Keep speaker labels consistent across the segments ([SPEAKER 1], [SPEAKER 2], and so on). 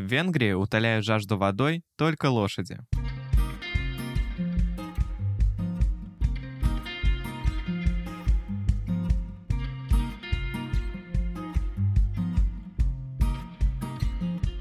[SPEAKER 1] В Венгрии утоляют жажду водой только лошади.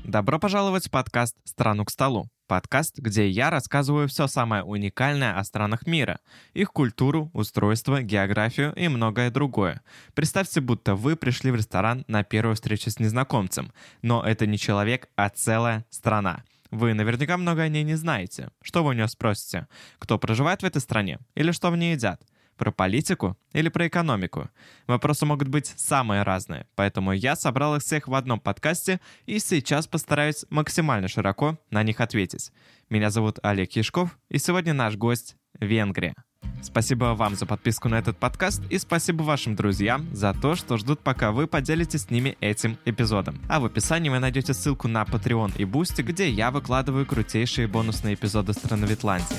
[SPEAKER 1] Добро пожаловать в подкаст «Страну к столу». Подкаст, где я рассказываю все самое уникальное о странах мира, их культуру, устройство, географию и многое другое. Представьте, будто вы пришли в ресторан на первую встречу с незнакомцем, но это не человек, а целая страна. Вы наверняка много о ней не знаете. Что вы у нее спросите? Кто проживает в этой стране? Или что в ней едят? Про политику или про экономику? Вопросы могут быть самые разные, поэтому я собрал их всех в одном подкасте и сейчас постараюсь максимально широко на них ответить. Меня зовут Олег Яшков, и сегодня наш гость — Венгрия. Спасибо вам за подписку на этот подкаст и спасибо вашим друзьям за то, что ждут, пока вы поделитесь с ними этим эпизодом. А в описании вы найдете ссылку на Patreon и Boosty, где я выкладываю крутейшие бонусные эпизоды страны Витландии.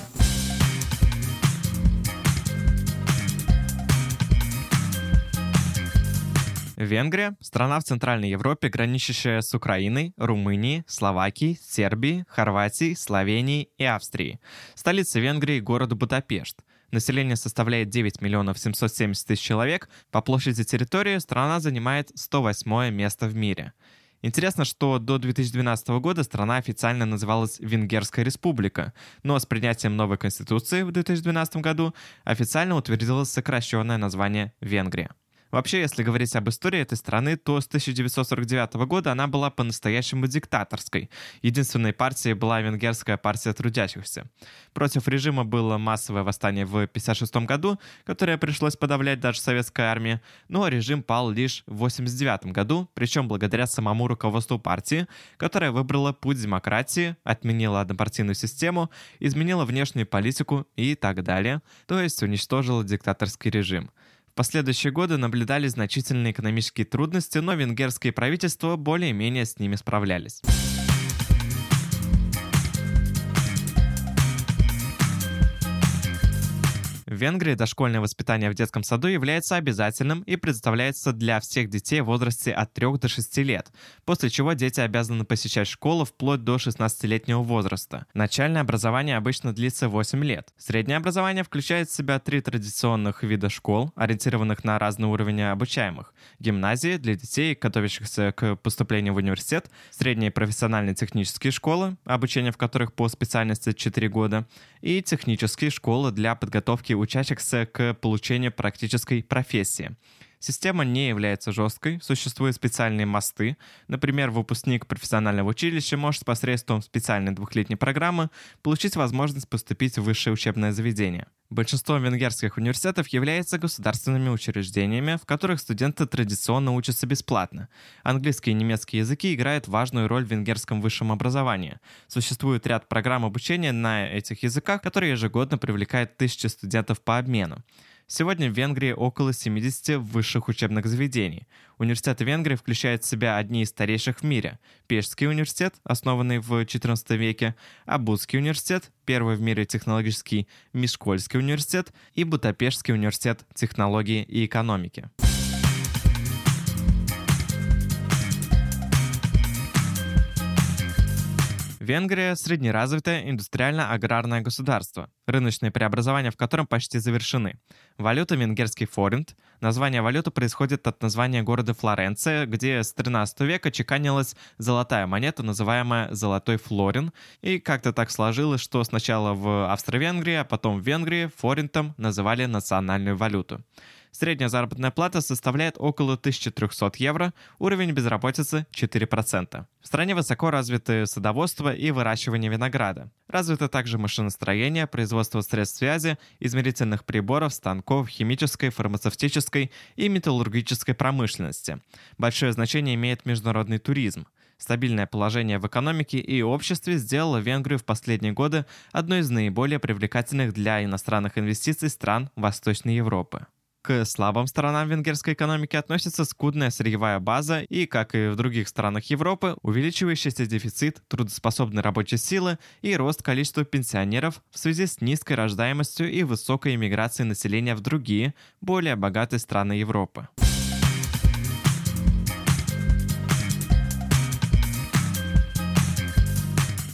[SPEAKER 1] Венгрия – страна в Центральной Европе, граничащая с Украиной, Румынией, Словакией, Сербией, Хорватией, Словенией и Австрией. Столица Венгрии – город Будапешт. Население составляет 9 миллионов 770 тысяч человек. По площади территории страна занимает 108 место в мире. Интересно, что до 2012 года страна официально называлась Венгерская республика, но с принятием новой конституции в 2012 году официально утвердилось сокращенное название Венгрия. Вообще, если говорить об истории этой страны, то с 1949 года она была по-настоящему диктаторской. Единственной партией была Венгерская партия трудящихся. Против режима было массовое восстание в 1956 году, которое пришлось подавлять даже советской армии, но режим пал лишь в 1989 году, причем благодаря самому руководству партии, которая выбрала путь демократии, отменила однопартийную систему, изменила внешнюю политику и так далее, то есть уничтожила диктаторский режим. В последующие годы наблюдались значительные экономические трудности, но венгерские правительства более-менее с ними справлялись. В Венгрии дошкольное воспитание в детском саду является обязательным и предоставляется для всех детей в возрасте от 3 до 6 лет, после чего дети обязаны посещать школу вплоть до 16-летнего возраста. Начальное образование обычно длится 8 лет. Среднее образование включает в себя три традиционных вида школ, ориентированных на разный уровень обучаемых. Гимназии для детей, готовящихся к поступлению в университет, средние профессиональные технические школы, обучение в которых по специальности 4 года, и технические школы для подготовки учащихся к получению практической профессии. Система не является жесткой, существуют специальные мосты. Например, выпускник профессионального училища может посредством специальной двухлетней программы получить возможность поступить в высшее учебное заведение. Большинство венгерских университетов являются государственными учреждениями, в которых студенты традиционно учатся бесплатно. Английский и немецкий языки играют важную роль в венгерском высшем образовании. Существует ряд программ обучения на этих языках, которые ежегодно привлекают тысячи студентов по обмену. Сегодня в Венгрии около 70 высших учебных заведений. Университеты Венгрии включают в себя одни из старейших в мире. Пешский университет, основанный в XIV веке, Абудский университет, первый в мире технологический Мишкольский университет и Будапештский университет технологии и экономики. Венгрия – среднеразвитое индустриально-аграрное государство, рыночные преобразования в котором почти завершены. Валюта – венгерский форинт. Название валюты происходит от названия города Флоренция, где с 13 века чеканилась золотая монета, называемая «золотой флорин». И как-то так сложилось, что сначала в Австро-Венгрии, а потом в Венгрии форинтом называли национальную валюту. Средняя заработная плата составляет около 1300 евро, уровень безработицы 4%. В стране высоко развиты садоводство и выращивание винограда. Развито также машиностроение, производство средств связи, измерительных приборов, станков, химической, фармацевтической и металлургической промышленности. Большое значение имеет международный туризм. Стабильное положение в экономике и обществе сделало Венгрию в последние годы одной из наиболее привлекательных для иностранных инвестиций стран Восточной Европы. К слабым сторонам венгерской экономики относится скудная сырьевая база и, как и в других странах Европы, увеличивающийся дефицит трудоспособной рабочей силы и рост количества пенсионеров в связи с низкой рождаемостью и высокой иммиграцией населения в другие, более богатые страны Европы.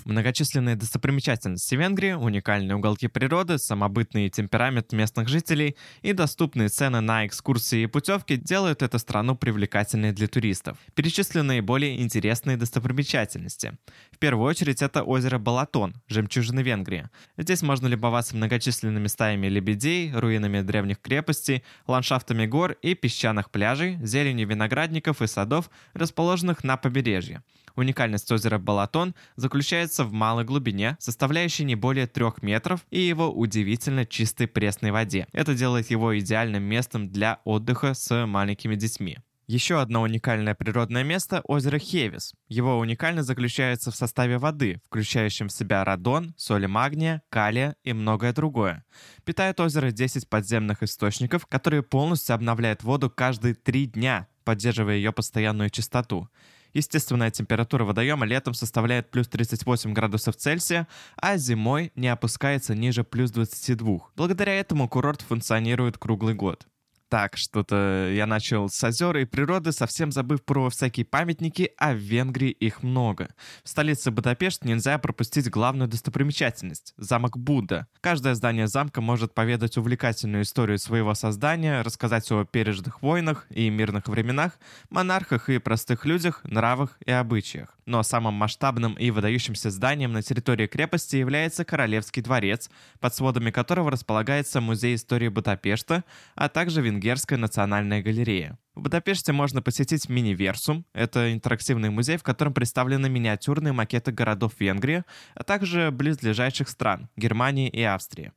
[SPEAKER 1] Многочисленные достопримечательности Венгрии, уникальные уголки природы, самобытный темперамент местных жителей и доступные цены на экскурсии и путевки делают эту страну привлекательной для туристов. Перечислены более интересные достопримечательности. В первую очередь это озеро Балатон, жемчужины Венгрии. Здесь можно любоваться многочисленными стаями лебедей, руинами древних крепостей, ландшафтами гор и песчаных пляжей, зеленью виноградников и садов, расположенных на побережье. Уникальность озера Балатон заключается в малой глубине, составляющей не более трех метров, и его удивительно чистой пресной воде. Это делает его идеальным местом для отдыха с маленькими детьми. Еще одно уникальное природное место – озеро Хевис. Его уникальность заключается в составе воды, включающем в себя радон, соли магния, калия и многое другое. Питает озеро 10 подземных источников, которые полностью обновляют воду каждые три дня, поддерживая ее постоянную чистоту. Естественная температура водоема летом составляет плюс 38 градусов Цельсия, а зимой не опускается ниже плюс 22. Благодаря этому курорт функционирует круглый год. Так, что-то я начал с озер и природы, совсем забыв про всякие памятники, а в Венгрии их много. В столице Будапешт нельзя пропустить главную достопримечательность – замок Будда. Каждое здание замка может поведать увлекательную историю своего создания, рассказать о пережитых войнах и мирных временах, монархах и простых людях, нравах и обычаях. Но самым масштабным и выдающимся зданием на территории крепости является Королевский дворец, под сводами которого располагается Музей истории Будапешта, а также Венгерская национальная галерея. В Будапеште можно посетить Мини-Версум. Это интерактивный музей, в котором представлены миниатюрные макеты городов Венгрии, а также близлежащих стран – Германии и Австрии.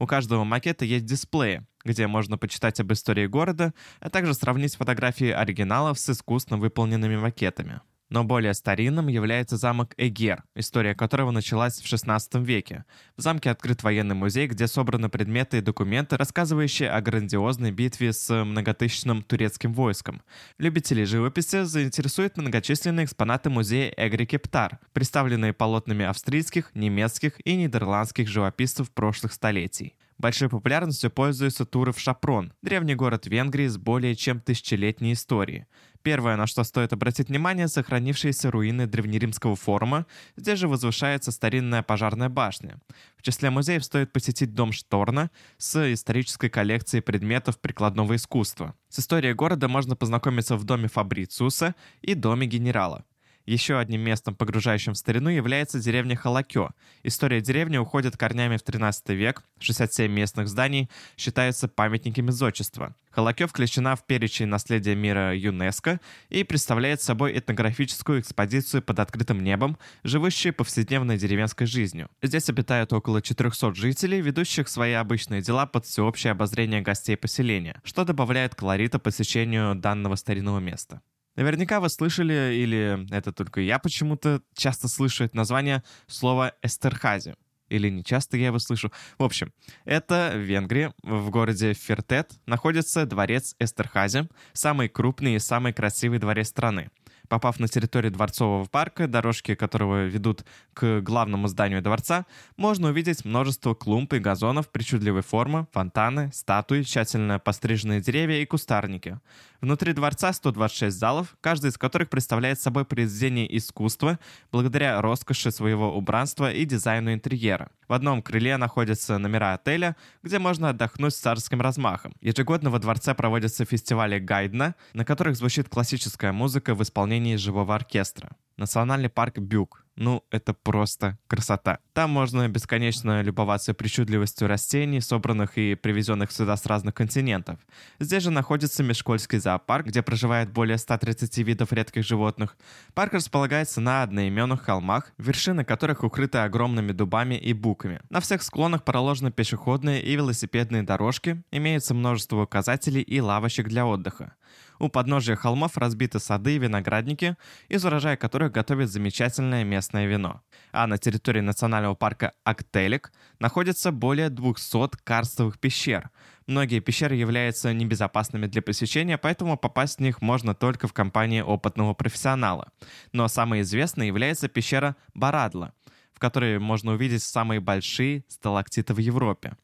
[SPEAKER 1] У каждого макета есть дисплеи, где можно почитать об истории города, а также сравнить фотографии оригиналов с искусно выполненными макетами. Но более старинным является замок Эгер, история которого началась в XVI веке. В замке открыт военный музей, где собраны предметы и документы, рассказывающие о грандиозной битве с многотысячным турецким войском. Любителей живописи заинтересуют многочисленные экспонаты музея Эгри Кептар, представленные полотнами австрийских, немецких и нидерландских живописцев прошлых столетий. Большой популярностью пользуются туры в Шапрон, древний город Венгрии с более чем тысячелетней историей. Первое, на что стоит обратить внимание, сохранившиеся руины древнеримского форума. Здесь же возвышается старинная пожарная башня. В числе музеев стоит посетить дом Шторна с исторической коллекцией предметов прикладного искусства. С историей города можно познакомиться в доме Фабрициуса и доме генерала. Еще одним местом, погружающим в старину, является деревня Халакё. История деревни уходит корнями в 13 век, 67 местных зданий считаются памятниками зодчества. Халакё включена в перечень наследия мира ЮНЕСКО и представляет собой этнографическую экспозицию под открытым небом, живущие повседневной деревенской жизнью. Здесь обитают около 400 жителей, ведущих свои обычные дела под всеобщее обозрение гостей поселения, что добавляет колорита посещению данного старинного места. Наверняка вы слышали, или это только я почему-то часто слышу это название слова «эстерхази». Или не часто я его слышу. В общем, это в Венгрии, в городе Фертет, находится дворец Эстерхази, самый крупный и самый красивый дворец страны. Попав на территорию дворцового парка, дорожки которого ведут к главному зданию дворца, можно увидеть множество клумб и газонов причудливой формы, фонтаны, статуи, тщательно постриженные деревья и кустарники. Внутри дворца 126 залов, каждый из которых представляет собой произведение искусства благодаря роскоши своего убранства и дизайну интерьера. В одном крыле находятся номера отеля, где можно отдохнуть с царским размахом. Ежегодно во дворце проводятся фестивали Гайдна, на которых звучит классическая музыка в исполнении живого оркестра. Национальный парк Бюк. Ну, это просто красота. Там можно бесконечно любоваться причудливостью растений, собранных и привезенных сюда с разных континентов. Здесь же находится Межкольский зоопарк, где проживает более 130 видов редких животных. Парк располагается на одноименных холмах, вершины которых укрыты огромными дубами и буками. На всех склонах проложены пешеходные и велосипедные дорожки, имеется множество указателей и лавочек для отдыха. У подножия холмов разбиты сады и виноградники, из урожая которых готовят замечательное местное вино. А на территории национального парка Актелик находится более 200 карстовых пещер. Многие пещеры являются небезопасными для посещения, поэтому попасть в них можно только в компании опытного профессионала. Но самой известной является пещера Барадла, в которой можно увидеть самые большие сталактиты в Европе.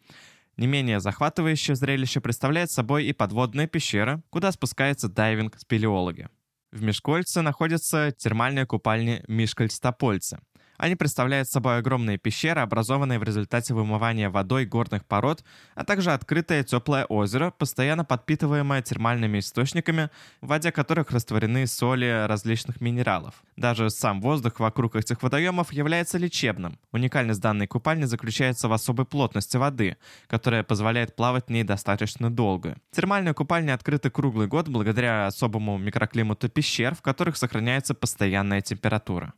[SPEAKER 1] Не менее захватывающее зрелище представляет собой и подводная пещера, куда спускается дайвинг-спелеологи. В Мешкольце находится термальная купальня Мишкальстопольце. Они представляют собой огромные пещеры, образованные в результате вымывания водой горных пород, а также открытое теплое озеро, постоянно подпитываемое термальными источниками, в воде которых растворены соли различных минералов. Даже сам воздух вокруг этих водоемов является лечебным. Уникальность данной купальни заключается в особой плотности воды, которая позволяет плавать в ней достаточно долго. Термальные купальни открыты круглый год благодаря особому микроклимату пещер, в которых сохраняется постоянная температура.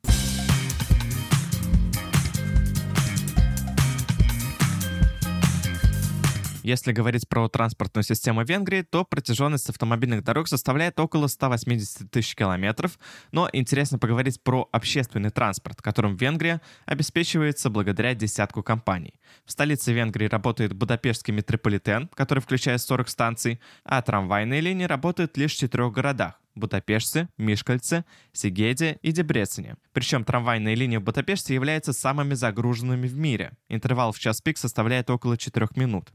[SPEAKER 1] Если говорить про транспортную систему Венгрии, то протяженность автомобильных дорог составляет около 180 тысяч километров, но интересно поговорить про общественный транспорт, которым Венгрия обеспечивается благодаря десятку компаний. В столице Венгрии работает Будапештский метрополитен, который включает 40 станций, а трамвайные линии работают лишь в четырех городах Будапеште, Мишкальце, Сигеде и Дебрецене. Причем трамвайные линии в Будапеште являются самыми загруженными в мире. Интервал в час пик составляет около 4 минут.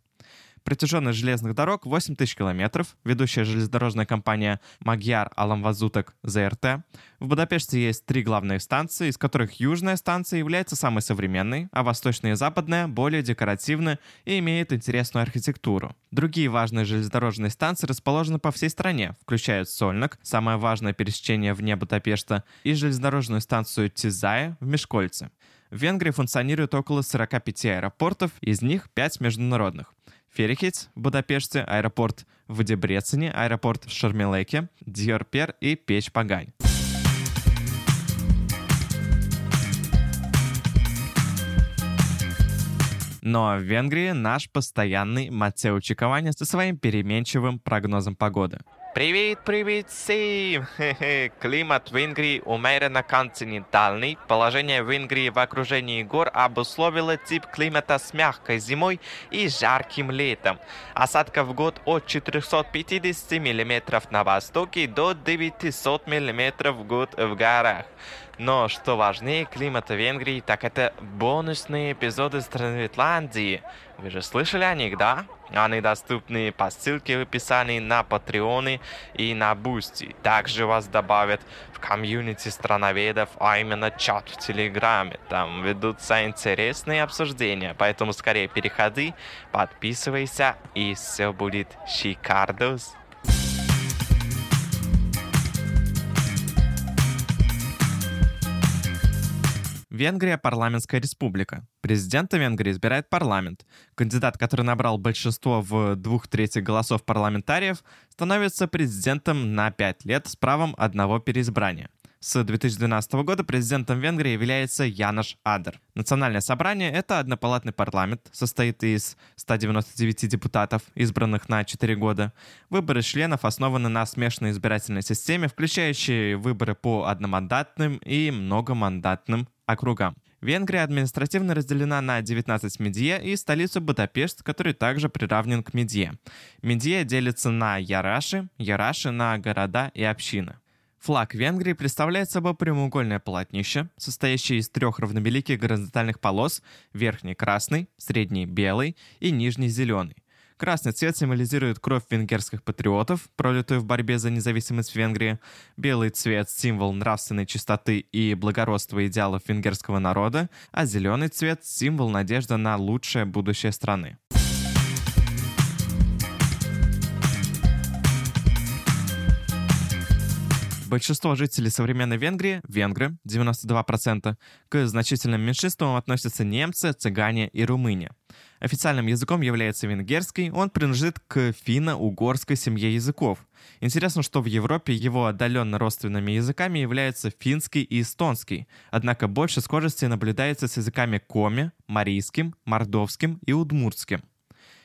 [SPEAKER 1] Протяженность железных дорог 8 тысяч километров. Ведущая железнодорожная компания Magyar Аламвазуток ЗРТ. В Будапеште есть три главные станции, из которых южная станция является самой современной, а восточная и западная более декоративны и имеют интересную архитектуру. Другие важные железнодорожные станции расположены по всей стране, включая Сольнок, самое важное пересечение вне Будапешта, и железнодорожную станцию Тизая в Мешкольце. В Венгрии функционирует около 45 аэропортов, из них 5 международных. Ферихиц в Будапеште, аэропорт в Дебрецене, аэропорт в Шармелеке, Диорпер и Печь-Пагань. Но в Венгрии наш постоянный Матео Чиковани со своим переменчивым прогнозом погоды –
[SPEAKER 2] Привет, привет всем! Климат в Венгрии умеренно континентальный. Положение Венгрии в окружении гор обусловило тип климата с мягкой зимой и жарким летом. Осадков в год от 450 мм на востоке до 900 мм в год в горах. Но что важнее климата Венгрии, так это бонусные эпизоды страны Ирландии. Вы же слышали о них, да? Они доступны по ссылке в описании на Патреоны и на Бусти. Также вас добавят в комьюнити страноведов, а именно чат в Телеграме. Там ведутся интересные обсуждения, поэтому скорее переходи, подписывайся и все будет шикардос.
[SPEAKER 1] Венгрия – парламентская республика. Президента Венгрии избирает парламент. Кандидат, который набрал большинство в двух третьих голосов парламентариев, становится президентом на пять лет с правом одного переизбрания. С 2012 года президентом Венгрии является Янош Адер. Национальное собрание — это однопалатный парламент, состоит из 199 депутатов, избранных на 4 года. Выборы членов основаны на смешанной избирательной системе, включающей выборы по одномандатным и многомандатным округам. Венгрия административно разделена на 19 медье и столицу Будапешт, который также приравнен к медье. Медье делится на яраши, яраши на города и общины. Флаг Венгрии представляет собой прямоугольное полотнище, состоящее из трех равнобеликих горизонтальных полос, верхний красный, средний белый и нижний зеленый. Красный цвет символизирует кровь венгерских патриотов, пролитую в борьбе за независимость Венгрии. Белый цвет – символ нравственной чистоты и благородства идеалов венгерского народа, а зеленый цвет – символ надежды на лучшее будущее страны. Большинство жителей современной Венгрии, венгры, 92%, к значительным меньшинствам относятся немцы, цыгане и румыне. Официальным языком является венгерский, он принадлежит к финно-угорской семье языков. Интересно, что в Европе его отдаленно родственными языками являются финский и эстонский, однако больше схожести наблюдается с языками коми, марийским, мордовским и удмуртским.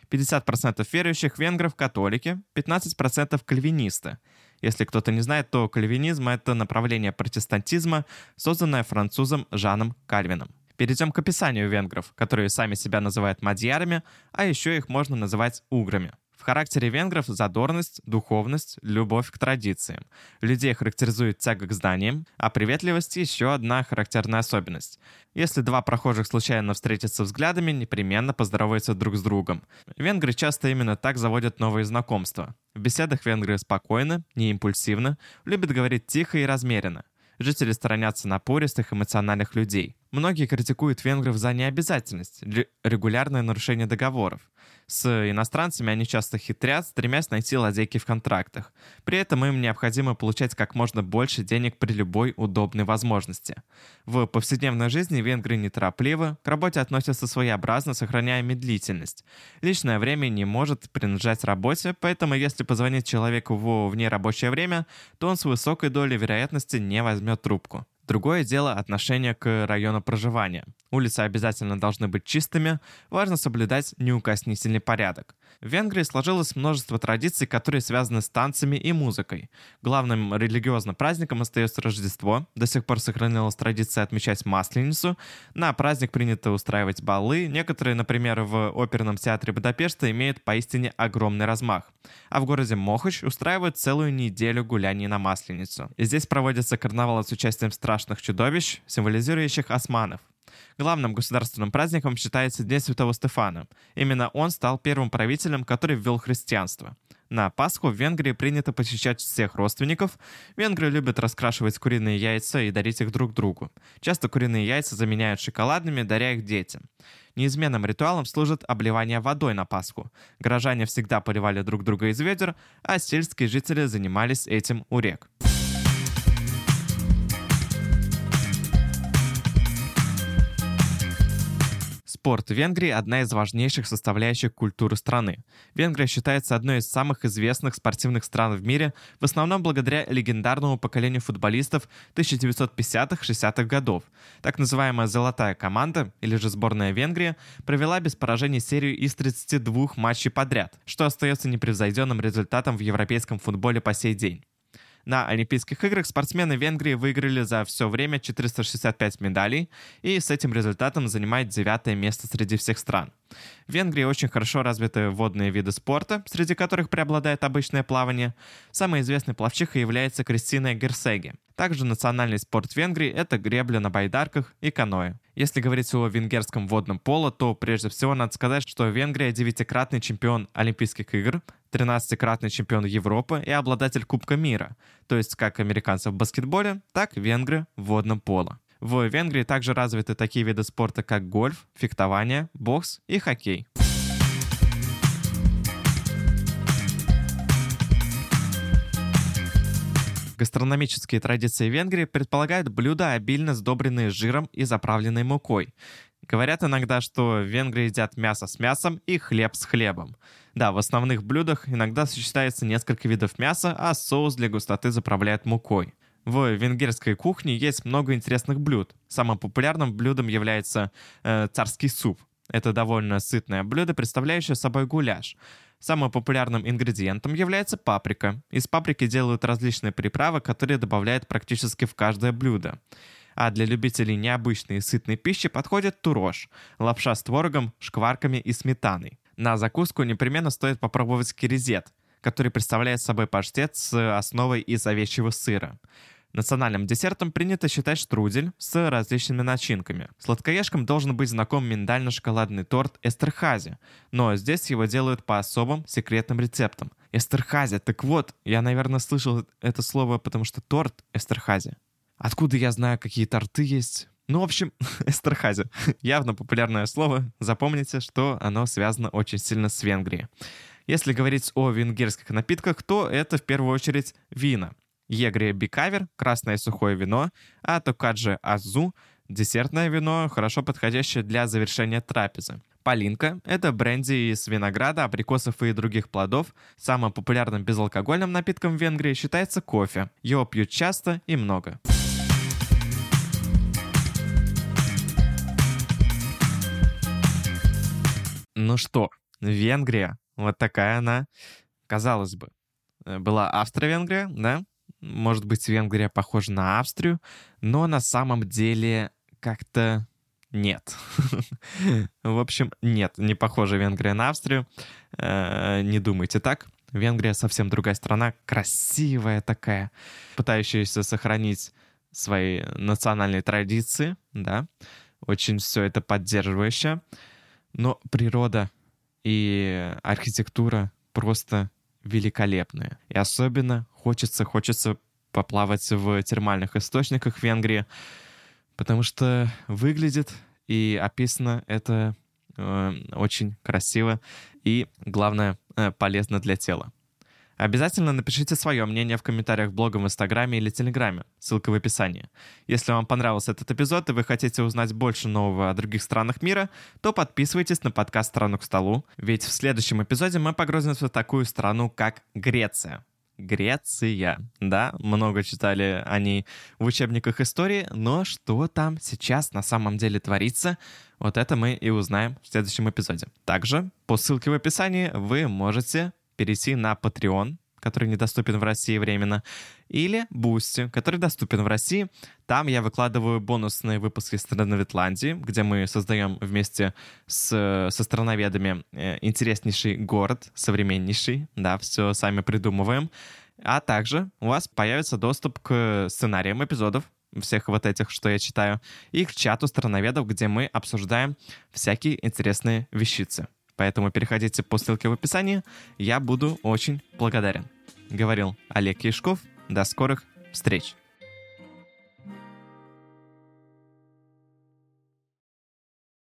[SPEAKER 1] 50% верующих венгров – католики, 15% – кальвинисты – если кто-то не знает, то кальвинизм — это направление протестантизма, созданное французом Жаном Кальвином. Перейдем к описанию венгров, которые сами себя называют мадьярами, а еще их можно называть уграми. Характере венгров задорность, духовность, любовь к традициям. Людей характеризует тяга к знаниям, а приветливость — еще одна характерная особенность. Если два прохожих случайно встретятся взглядами, непременно поздороваются друг с другом. Венгры часто именно так заводят новые знакомства. В беседах венгры спокойны, не импульсивны, любят говорить тихо и размеренно. Жители сторонятся напористых эмоциональных людей. Многие критикуют венгров за необязательность, регулярное нарушение договоров. С иностранцами они часто хитрят, стремясь найти лазейки в контрактах. При этом им необходимо получать как можно больше денег при любой удобной возможности. В повседневной жизни венгры неторопливы, к работе относятся своеобразно, сохраняя медлительность. Личное время не может принадлежать работе, поэтому если позвонить человеку в внерабочее время, то он с высокой долей вероятности не возьмет трубку. Другое дело отношение к району проживания. Улицы обязательно должны быть чистыми, важно соблюдать неукоснительный порядок. В Венгрии сложилось множество традиций, которые связаны с танцами и музыкой. Главным религиозным праздником остается Рождество. До сих пор сохранилась традиция отмечать Масленицу. На праздник принято устраивать балы. Некоторые, например, в оперном театре Будапешта имеют поистине огромный размах. А в городе Мохач устраивают целую неделю гуляний на Масленицу. И здесь проводится карнавал с участием страшных чудовищ, символизирующих османов. Главным государственным праздником считается День Святого Стефана. Именно он стал первым правителем, который ввел христианство. На Пасху в Венгрии принято посещать всех родственников. Венгры любят раскрашивать куриные яйца и дарить их друг другу. Часто куриные яйца заменяют шоколадными, даря их детям. Неизменным ритуалом служит обливание водой на Пасху. Горожане всегда поливали друг друга из ведер, а сельские жители занимались этим у рек. Спорт в Венгрии – одна из важнейших составляющих культуры страны. Венгрия считается одной из самых известных спортивных стран в мире, в основном благодаря легендарному поколению футболистов 1950-60-х годов. Так называемая «золотая команда», или же сборная Венгрии, провела без поражений серию из 32 матчей подряд, что остается непревзойденным результатом в европейском футболе по сей день. На Олимпийских играх спортсмены Венгрии выиграли за все время 465 медалей и с этим результатом занимает девятое место среди всех стран. В Венгрии очень хорошо развиты водные виды спорта, среди которых преобладает обычное плавание. Самой известной пловчихой является Кристина Герсеги. Также национальный спорт Венгрии – это гребля на байдарках и каноэ. Если говорить о венгерском водном поло, то прежде всего надо сказать, что Венгрия девятикратный чемпион Олимпийских игр, 13-кратный чемпион Европы и обладатель Кубка мира, то есть как американцы в баскетболе, так венгры в водном поло. В Венгрии также развиты такие виды спорта, как гольф, фехтование, бокс и хоккей. Гастрономические традиции Венгрии предполагают блюда, обильно сдобренные жиром и заправленной мукой. Говорят иногда, что в Венгрии едят мясо с мясом и хлеб с хлебом. Да, в основных блюдах иногда сочетается несколько видов мяса, а соус для густоты заправляют мукой. В венгерской кухне есть много интересных блюд. Самым популярным блюдом является э, царский суп. Это довольно сытное блюдо, представляющее собой гуляш. Самым популярным ингредиентом является паприка. Из паприки делают различные приправы, которые добавляют практически в каждое блюдо. А для любителей необычной и сытной пищи подходит турож – лапша с творогом, шкварками и сметаной. На закуску непременно стоит попробовать кирезет, который представляет собой паштет с основой из овечьего сыра. Национальным десертом принято считать штрудель с различными начинками. Сладкоежкам должен быть знаком миндально-шоколадный торт Эстерхази, но здесь его делают по особым секретным рецептам. Эстерхази, так вот, я, наверное, слышал это слово, потому что торт Эстерхази. Откуда я знаю, какие торты есть? Ну, в общем, Эстерхази. Явно популярное слово. Запомните, что оно связано очень сильно с Венгрией. Если говорить о венгерских напитках, то это в первую очередь вина – Егрия Бикавер, красное сухое вино, а Токаджи Азу, десертное вино, хорошо подходящее для завершения трапезы. Полинка – это бренди из винограда, абрикосов и других плодов. Самым популярным безалкогольным напитком в Венгрии считается кофе. Его пьют часто и много. Ну что, Венгрия, вот такая она, казалось бы. Э, была Австро-Венгрия, да? Может быть, Венгрия похожа на Австрию, но на самом деле как-то нет. В общем, нет, не похожа Венгрия на Австрию. Э, не думайте так. Венгрия совсем другая страна, красивая такая, пытающаяся сохранить свои национальные традиции, да, очень все это поддерживающая. Но природа и архитектура просто великолепные. И особенно хочется, хочется поплавать в термальных источниках Венгрии. потому что выглядит и описано это э, очень красиво и, главное, э, полезно для тела. Обязательно напишите свое мнение в комментариях в блога в Инстаграме или Телеграме. Ссылка в описании. Если вам понравился этот эпизод и вы хотите узнать больше нового о других странах мира, то подписывайтесь на подкаст «Страну к столу», ведь в следующем эпизоде мы погрузимся в такую страну, как Греция. Греция. Да, много читали они в учебниках истории, но что там сейчас на самом деле творится, вот это мы и узнаем в следующем эпизоде. Также по ссылке в описании вы можете перейти на Patreon, который недоступен в России временно, или Boosty, который доступен в России. Там я выкладываю бонусные выпуски Страновитландии, где мы создаем вместе с, со страноведами э, интереснейший город, современнейший, да, все сами придумываем. А также у вас появится доступ к сценариям эпизодов, всех вот этих, что я читаю, и к чату страноведов, где мы обсуждаем всякие интересные вещицы. Поэтому переходите по ссылке в описании. Я буду очень благодарен. Говорил Олег Яшков. До скорых встреч.